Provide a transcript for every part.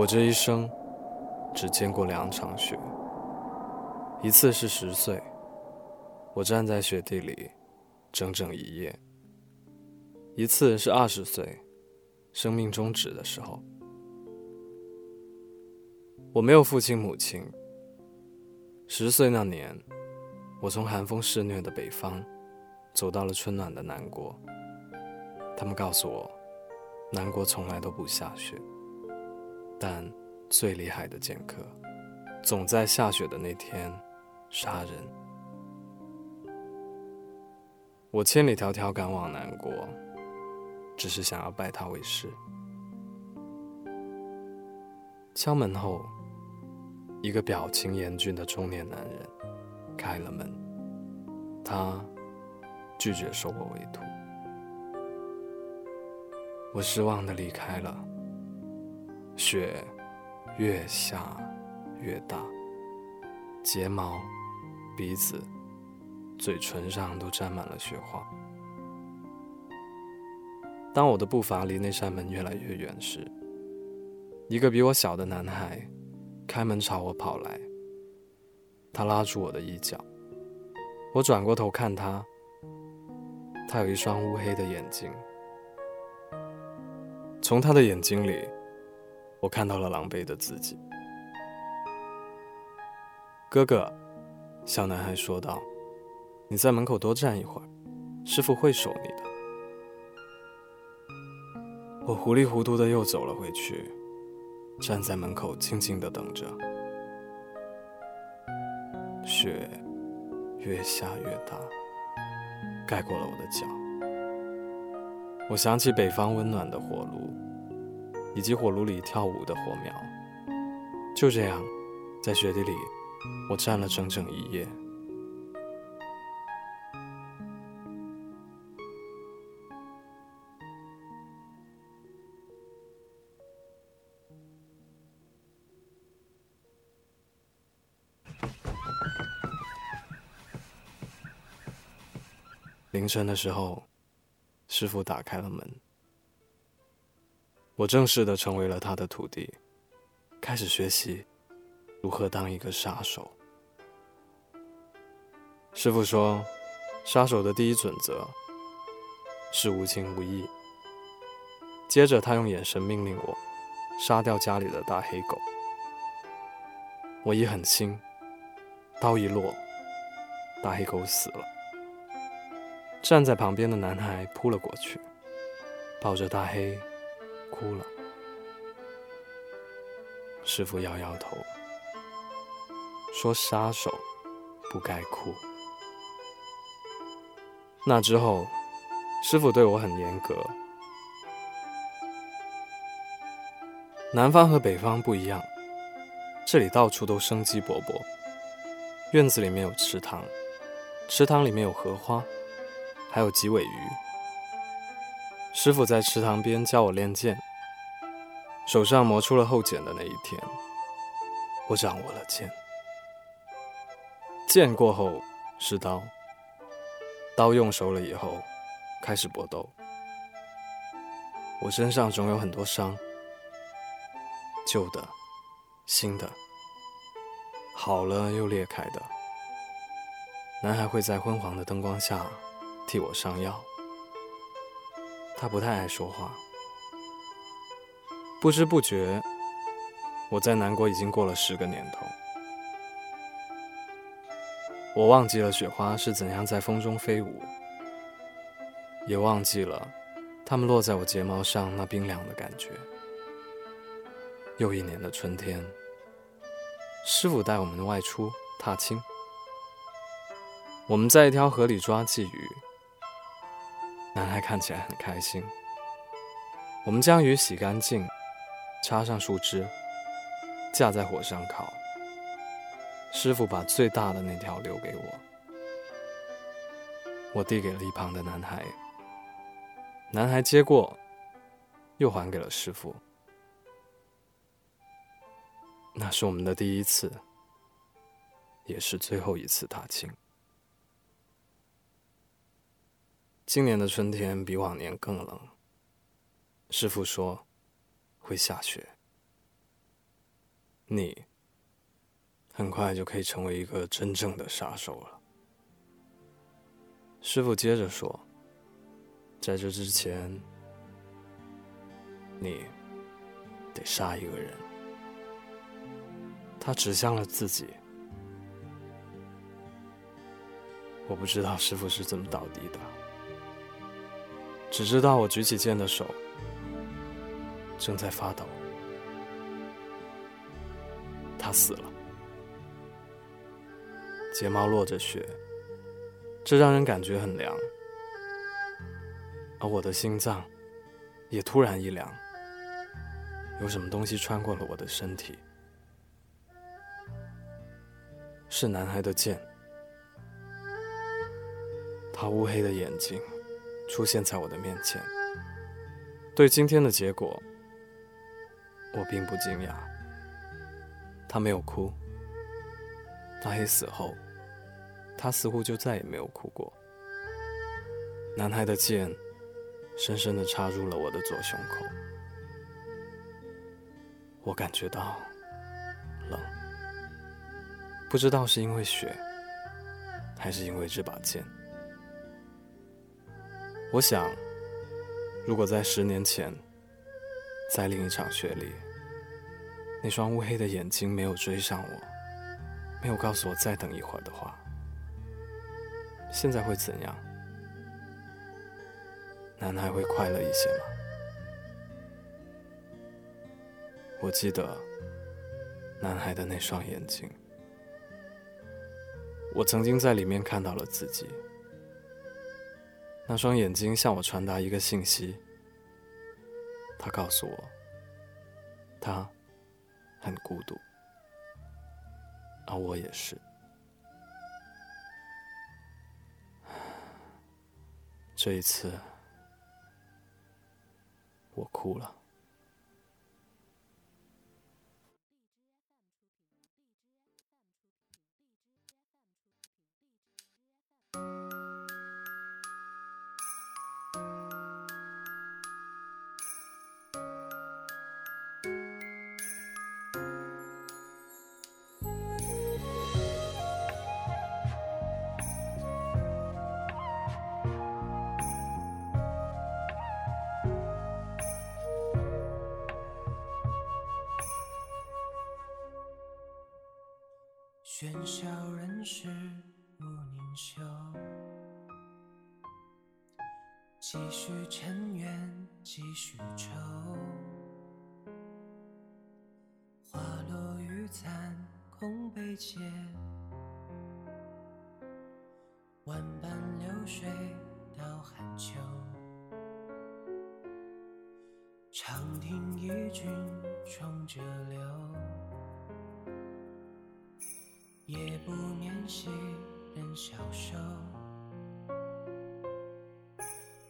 我这一生只见过两场雪，一次是十岁，我站在雪地里整整一夜；一次是二十岁，生命终止的时候。我没有父亲母亲。十岁那年，我从寒风肆虐的北方走到了春暖的南国。他们告诉我，南国从来都不下雪。但最厉害的剑客，总在下雪的那天杀人。我千里迢迢赶往南国，只是想要拜他为师。敲门后，一个表情严峻的中年男人开了门。他拒绝收我为徒。我失望的离开了。雪越下越大，睫毛、鼻子、嘴唇上都沾满了雪花。当我的步伐离那扇门越来越远时，一个比我小的男孩开门朝我跑来。他拉住我的衣角，我转过头看他，他有一双乌黑的眼睛，从他的眼睛里。我看到了狼狈的自己。哥哥，小男孩说道：“你在门口多站一会儿，师傅会守你的。”我糊里糊涂的又走了回去，站在门口静静的等着。雪越下越大，盖过了我的脚。我想起北方温暖的火炉。以及火炉里跳舞的火苗，就这样，在雪地里，我站了整整一夜。凌晨的时候，师傅打开了门。我正式的成为了他的徒弟，开始学习如何当一个杀手。师傅说，杀手的第一准则是无情无义。接着，他用眼神命令我杀掉家里的大黑狗。我一狠心，刀一落，大黑狗死了。站在旁边的男孩扑了过去，抱着大黑。哭了，师傅摇摇头，说：“杀手不该哭。”那之后，师傅对我很严格。南方和北方不一样，这里到处都生机勃勃。院子里面有池塘，池塘里面有荷花，还有几尾鱼。师傅在池塘边教我练剑。手上磨出了后茧的那一天，我掌握了剑。剑过后是刀，刀用熟了以后，开始搏斗。我身上总有很多伤，旧的、新的，好了又裂开的。男孩会在昏黄的灯光下替我上药。他不太爱说话。不知不觉，我在南国已经过了十个年头。我忘记了雪花是怎样在风中飞舞，也忘记了它们落在我睫毛上那冰凉的感觉。又一年的春天，师傅带我们外出踏青。我们在一条河里抓鲫鱼，男孩看起来很开心。我们将鱼洗干净。插上树枝，架在火上烤。师傅把最大的那条留给我，我递给了一旁的男孩。男孩接过，又还给了师傅。那是我们的第一次，也是最后一次踏青。今年的春天比往年更冷。师傅说。会下雪。你很快就可以成为一个真正的杀手了。师傅接着说：“在这之前，你得杀一个人。”他指向了自己。我不知道师傅是怎么倒地的，只知道我举起剑的手正在发抖。他死了，睫毛落着血，这让人感觉很凉，而我的心脏也突然一凉，有什么东西穿过了我的身体，是男孩的剑。他乌黑的眼睛出现在我的面前。对今天的结果，我并不惊讶。他没有哭。大黑死后，他似乎就再也没有哭过。男孩的剑深深地插入了我的左胸口，我感觉到冷，不知道是因为血，还是因为这把剑。我想，如果在十年前，在另一场雪里，那双乌黑的眼睛没有追上我，没有告诉我再等一会儿的话，现在会怎样？男孩会快乐一些吗？我记得男孩的那双眼睛，我曾经在里面看到了自己。那双眼睛向我传达一个信息，他告诉我，他很孤独，而我也是。这一次，我哭了。喧嚣人世无宁休，几许尘缘几许愁，花落雨残空悲切，万般流水到寒秋，长亭一君重折柳。夜不眠兮人消瘦，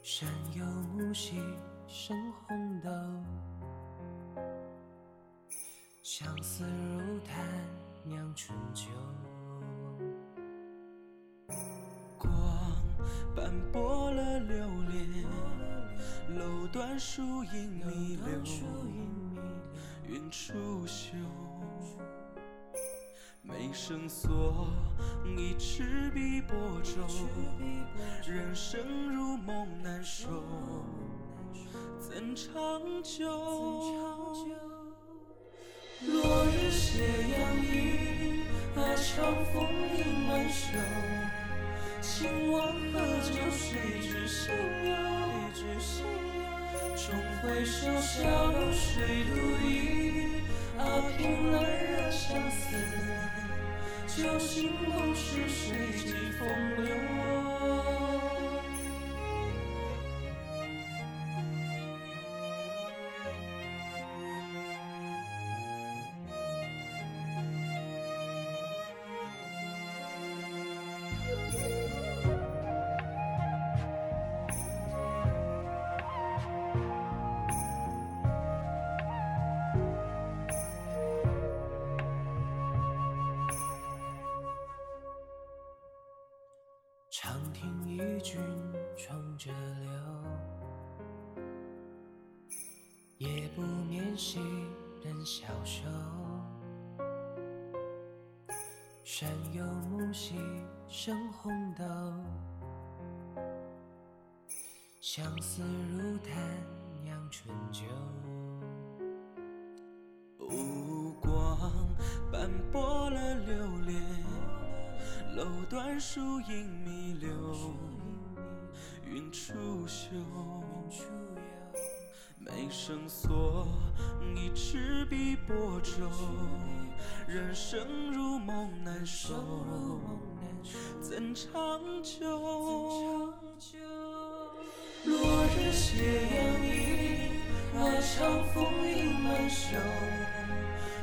山有木兮生红豆。相思如炭酿春酒，光斑驳了流连，楼断树影弥留，云出岫。眉生锁，一尺碧波皱。人生如梦难守，怎长久？落日斜阳映，阿长风影满袖。情往何久？谁知心有？重回首，小楼水独倚，啊凭栏惹相思。旧情梦是谁寄风流？夜不眠兮人消瘦。山有木兮生红豆，相思如潭酿春酒。无光斑驳了流连，楼断树影弥留，云初休。眉生锁，一纸笔拨舟，人生如梦难收，怎长久？落日斜阳映，阿长风影满袖。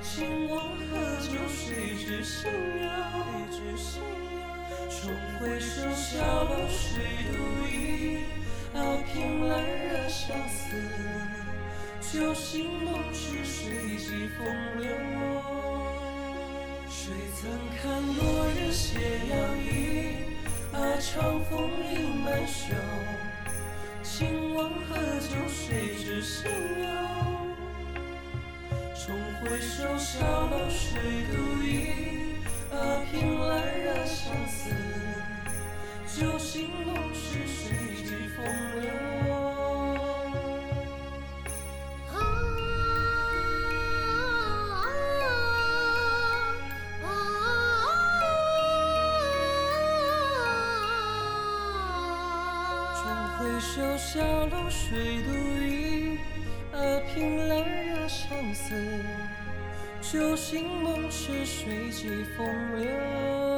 兴亡何久？谁知心有？重回首，小楼谁独饮，阿平兰惹相思。酒醒梦迟，谁寄风流？谁曾看落日斜阳映，阿长风影满袖。情往何酒？谁知心忧？重回首，小楼谁独饮，阿平兰惹相思。酒醒梦迟，谁？风流终回首，小楼水独饮，阿平兰惹相思。酒醒梦时，谁寄风流？